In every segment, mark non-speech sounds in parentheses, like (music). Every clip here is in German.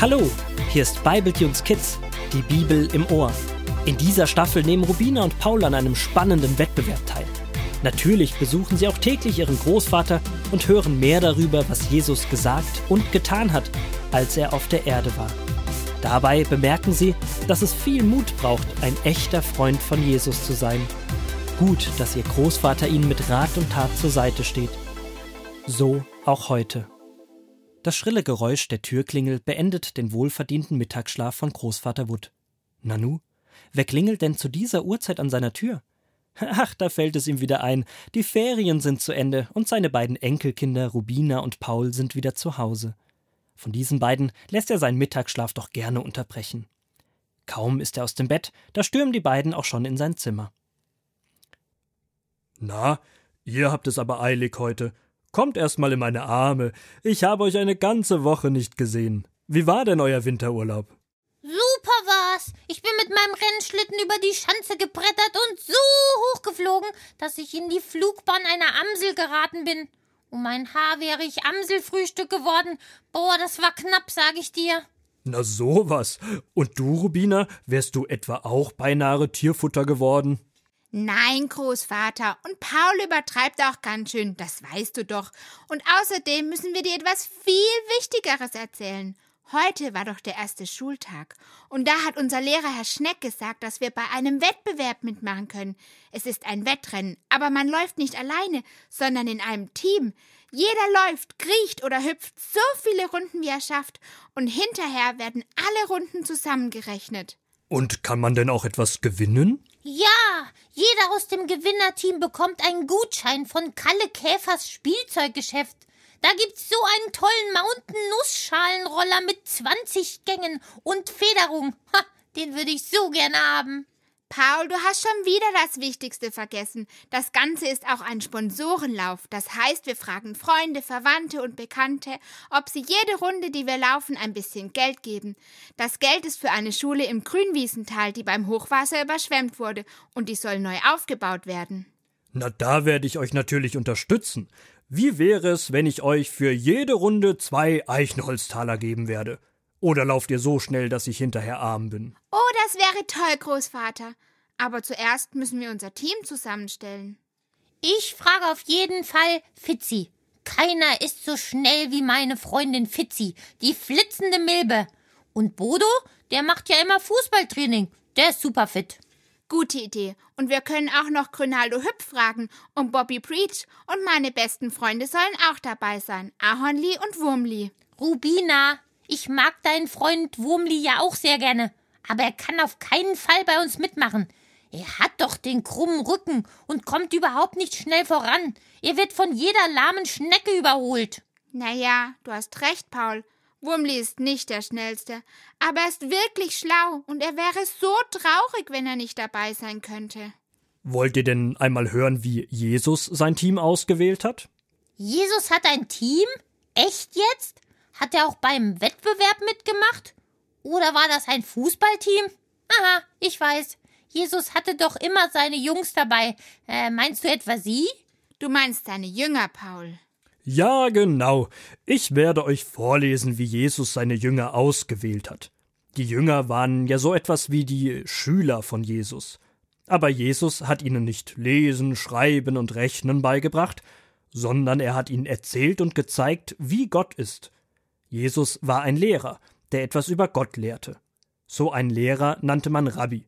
Hallo, hier ist Bibletunes Kids, die Bibel im Ohr. In dieser Staffel nehmen Rubina und Paul an einem spannenden Wettbewerb teil. Natürlich besuchen sie auch täglich ihren Großvater und hören mehr darüber, was Jesus gesagt und getan hat, als er auf der Erde war. Dabei bemerken sie, dass es viel Mut braucht, ein echter Freund von Jesus zu sein. Gut, dass ihr Großvater ihnen mit Rat und Tat zur Seite steht. So auch heute. Das schrille Geräusch der Türklingel beendet den wohlverdienten Mittagsschlaf von Großvater Wood. Nanu, wer klingelt denn zu dieser Uhrzeit an seiner Tür? Ach, da fällt es ihm wieder ein. Die Ferien sind zu Ende und seine beiden Enkelkinder Rubina und Paul sind wieder zu Hause. Von diesen beiden lässt er seinen Mittagsschlaf doch gerne unterbrechen. Kaum ist er aus dem Bett, da stürmen die beiden auch schon in sein Zimmer. Na, ihr habt es aber eilig heute. Kommt erst mal in meine Arme. Ich habe euch eine ganze Woche nicht gesehen. Wie war denn euer Winterurlaub? Super war's. Ich bin mit meinem Rennschlitten über die Schanze gebrettert und so hochgeflogen, dass ich in die Flugbahn einer Amsel geraten bin. Um mein Haar wäre ich Amselfrühstück geworden. Boah, das war knapp, sag ich dir. Na sowas. Und du, Rubina, wärst du etwa auch beinahe Tierfutter geworden? Nein, Großvater, und Paul übertreibt auch ganz schön, das weißt du doch. Und außerdem müssen wir dir etwas viel Wichtigeres erzählen. Heute war doch der erste Schultag. Und da hat unser Lehrer Herr Schneck gesagt, dass wir bei einem Wettbewerb mitmachen können. Es ist ein Wettrennen, aber man läuft nicht alleine, sondern in einem Team. Jeder läuft, kriecht oder hüpft so viele Runden, wie er schafft. Und hinterher werden alle Runden zusammengerechnet. Und kann man denn auch etwas gewinnen? Ja, jeder aus dem Gewinnerteam bekommt einen Gutschein von Kalle Käfers Spielzeuggeschäft. Da gibt's so einen tollen Mountain-Nussschalenroller mit 20 Gängen und Federung. Ha, den würde ich so gerne haben. Paul, du hast schon wieder das Wichtigste vergessen. Das Ganze ist auch ein Sponsorenlauf. Das heißt, wir fragen Freunde, Verwandte und Bekannte, ob sie jede Runde, die wir laufen, ein bisschen Geld geben. Das Geld ist für eine Schule im Grünwiesental, die beim Hochwasser überschwemmt wurde, und die soll neu aufgebaut werden. Na, da werde ich euch natürlich unterstützen. Wie wäre es, wenn ich euch für jede Runde zwei Eichenholztaler geben werde? Oder lauft ihr so schnell, dass ich hinterher arm bin? Oh, das wäre toll, Großvater. Aber zuerst müssen wir unser Team zusammenstellen. Ich frage auf jeden Fall Fitzi. Keiner ist so schnell wie meine Freundin Fitzi, die flitzende Milbe. Und Bodo, der macht ja immer Fußballtraining. Der ist super fit. Gute Idee. Und wir können auch noch Grünaldo Hüpf fragen und Bobby Preach und meine besten Freunde sollen auch dabei sein. Ahornli und Wurmli. Rubina, ich mag deinen Freund Wurmli ja auch sehr gerne, aber er kann auf keinen Fall bei uns mitmachen. Er hat doch den krummen Rücken und kommt überhaupt nicht schnell voran. Er wird von jeder lahmen Schnecke überholt. Na ja, du hast recht, Paul. Wurmli ist nicht der Schnellste, aber er ist wirklich schlau und er wäre so traurig, wenn er nicht dabei sein könnte. Wollt ihr denn einmal hören, wie Jesus sein Team ausgewählt hat? Jesus hat ein Team? Echt jetzt? Hat er auch beim Wettbewerb mitgemacht? Oder war das ein Fußballteam? Aha, ich weiß. Jesus hatte doch immer seine Jungs dabei. Äh, meinst du etwa sie? Du meinst seine Jünger, Paul. Ja, genau. Ich werde euch vorlesen, wie Jesus seine Jünger ausgewählt hat. Die Jünger waren ja so etwas wie die Schüler von Jesus. Aber Jesus hat ihnen nicht Lesen, Schreiben und Rechnen beigebracht, sondern er hat ihnen erzählt und gezeigt, wie Gott ist. Jesus war ein Lehrer, der etwas über Gott lehrte. So ein Lehrer nannte man Rabbi.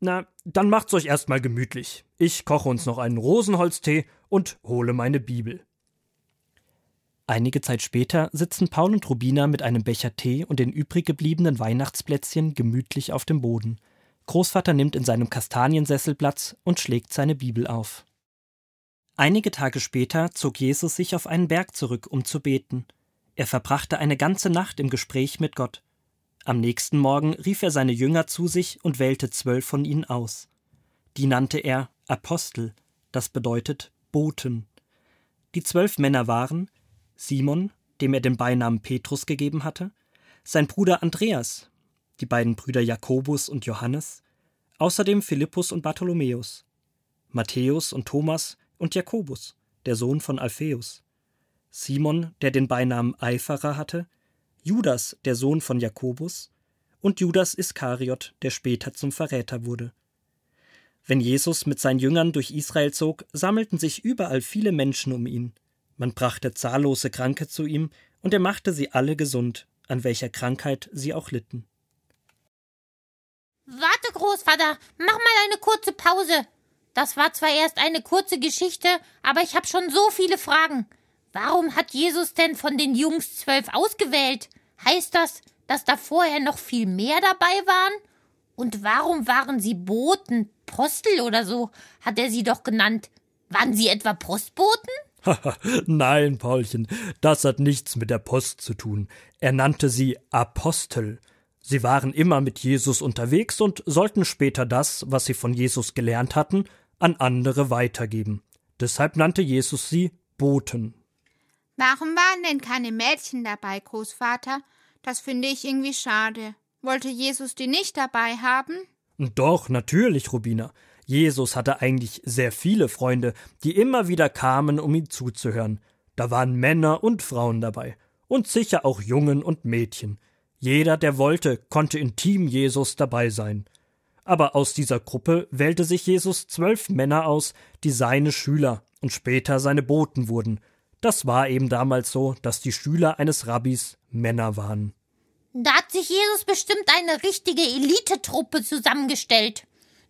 Na, dann macht's euch erstmal gemütlich. Ich koche uns noch einen Rosenholztee und hole meine Bibel. Einige Zeit später sitzen Paul und Rubina mit einem Becher Tee und den übrig gebliebenen Weihnachtsplätzchen gemütlich auf dem Boden. Großvater nimmt in seinem Kastaniensessel Platz und schlägt seine Bibel auf. Einige Tage später zog Jesus sich auf einen Berg zurück, um zu beten. Er verbrachte eine ganze Nacht im Gespräch mit Gott. Am nächsten Morgen rief er seine Jünger zu sich und wählte zwölf von ihnen aus. Die nannte er Apostel, das bedeutet Boten. Die zwölf Männer waren Simon, dem er den Beinamen Petrus gegeben hatte, sein Bruder Andreas, die beiden Brüder Jakobus und Johannes, außerdem Philippus und Bartholomäus, Matthäus und Thomas, und Jakobus, der Sohn von Alpheus, Simon, der den Beinamen Eiferer hatte, Judas, der Sohn von Jakobus, und Judas Iskariot, der später zum Verräter wurde. Wenn Jesus mit seinen Jüngern durch Israel zog, sammelten sich überall viele Menschen um ihn. Man brachte zahllose Kranke zu ihm, und er machte sie alle gesund, an welcher Krankheit sie auch litten. Warte, Großvater, mach mal eine kurze Pause. Das war zwar erst eine kurze Geschichte, aber ich habe schon so viele Fragen. Warum hat Jesus denn von den Jungs zwölf ausgewählt? Heißt das, dass da vorher noch viel mehr dabei waren? Und warum waren sie Boten, Postel oder so, hat er sie doch genannt. Waren sie etwa Postboten? (laughs) Nein, Paulchen, das hat nichts mit der Post zu tun. Er nannte sie Apostel. Sie waren immer mit Jesus unterwegs und sollten später das, was sie von Jesus gelernt hatten, an andere weitergeben. Deshalb nannte Jesus sie Boten. Warum waren denn keine Mädchen dabei, Großvater? Das finde ich irgendwie schade. Wollte Jesus die nicht dabei haben? Doch, natürlich, Rubina. Jesus hatte eigentlich sehr viele Freunde, die immer wieder kamen, um ihm zuzuhören. Da waren Männer und Frauen dabei. Und sicher auch Jungen und Mädchen. Jeder, der wollte, konnte in Team Jesus dabei sein. Aber aus dieser Gruppe wählte sich Jesus zwölf Männer aus, die seine Schüler und später seine Boten wurden. Das war eben damals so, dass die Schüler eines Rabbis Männer waren. Da hat sich Jesus bestimmt eine richtige Elitetruppe zusammengestellt.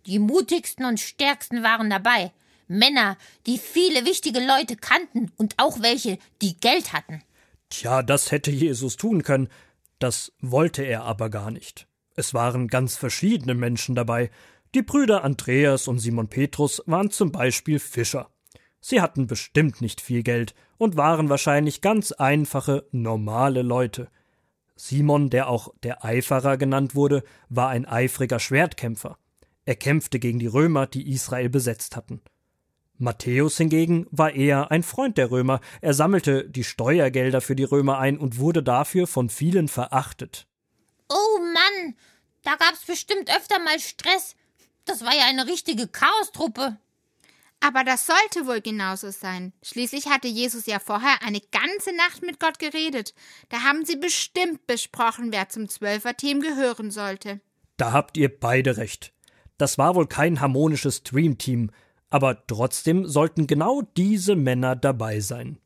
Die mutigsten und stärksten waren dabei. Männer, die viele wichtige Leute kannten und auch welche, die Geld hatten. Tja, das hätte Jesus tun können. Das wollte er aber gar nicht. Es waren ganz verschiedene Menschen dabei. Die Brüder Andreas und Simon Petrus waren zum Beispiel Fischer. Sie hatten bestimmt nicht viel Geld und waren wahrscheinlich ganz einfache, normale Leute. Simon, der auch der Eiferer genannt wurde, war ein eifriger Schwertkämpfer. Er kämpfte gegen die Römer, die Israel besetzt hatten. Matthäus hingegen war eher ein Freund der Römer, er sammelte die Steuergelder für die Römer ein und wurde dafür von vielen verachtet. Oh Mann, da gab's bestimmt öfter mal Stress. Das war ja eine richtige Chaostruppe. Aber das sollte wohl genauso sein. Schließlich hatte Jesus ja vorher eine ganze Nacht mit Gott geredet. Da haben sie bestimmt besprochen, wer zum Zwölferteam gehören sollte. Da habt ihr beide recht. Das war wohl kein harmonisches Dreamteam, aber trotzdem sollten genau diese Männer dabei sein.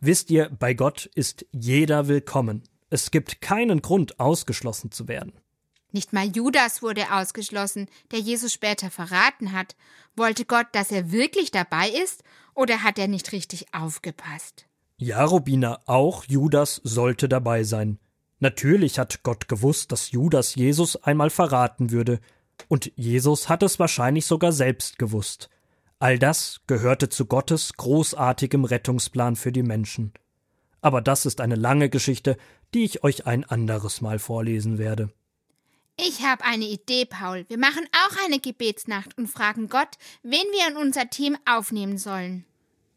Wisst ihr, bei Gott ist jeder willkommen. Es gibt keinen Grund, ausgeschlossen zu werden. Nicht mal Judas wurde ausgeschlossen, der Jesus später verraten hat. Wollte Gott, dass er wirklich dabei ist, oder hat er nicht richtig aufgepasst? Ja, Robina, auch Judas sollte dabei sein. Natürlich hat Gott gewusst, dass Judas Jesus einmal verraten würde, und Jesus hat es wahrscheinlich sogar selbst gewusst. All das gehörte zu Gottes großartigem Rettungsplan für die Menschen. Aber das ist eine lange Geschichte, die ich euch ein anderes Mal vorlesen werde. Ich habe eine Idee, Paul. Wir machen auch eine Gebetsnacht und fragen Gott, wen wir in unser Team aufnehmen sollen.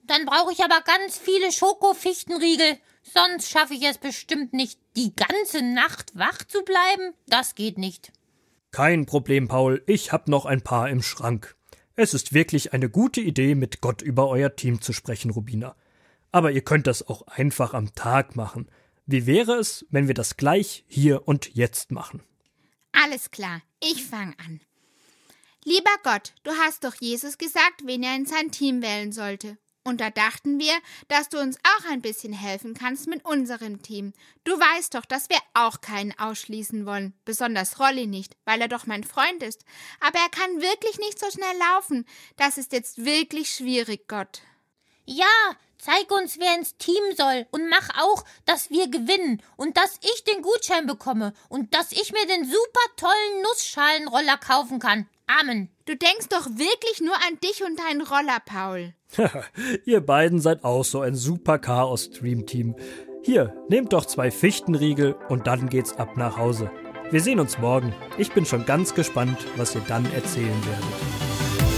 Dann brauche ich aber ganz viele Schokofichtenriegel. Sonst schaffe ich es bestimmt nicht, die ganze Nacht wach zu bleiben. Das geht nicht. Kein Problem, Paul. Ich hab noch ein paar im Schrank. Es ist wirklich eine gute Idee, mit Gott über euer Team zu sprechen, Rubina. Aber ihr könnt das auch einfach am Tag machen. Wie wäre es, wenn wir das gleich hier und jetzt machen? Alles klar, ich fange an. Lieber Gott, du hast doch Jesus gesagt, wen er in sein Team wählen sollte. Und da dachten wir, dass du uns auch ein bisschen helfen kannst mit unserem Team. Du weißt doch, dass wir auch keinen ausschließen wollen, besonders Rolli nicht, weil er doch mein Freund ist. Aber er kann wirklich nicht so schnell laufen. Das ist jetzt wirklich schwierig, Gott. Ja, zeig uns, wer ins Team soll und mach auch, dass wir gewinnen und dass ich den Gutschein bekomme und dass ich mir den super tollen Nussschalenroller kaufen kann. Amen. Du denkst doch wirklich nur an dich und deinen Roller, Paul. (laughs) Ihr beiden seid auch so ein super Chaos-Stream-Team. Hier, nehmt doch zwei Fichtenriegel und dann geht's ab nach Hause. Wir sehen uns morgen. Ich bin schon ganz gespannt, was ihr dann erzählen werdet.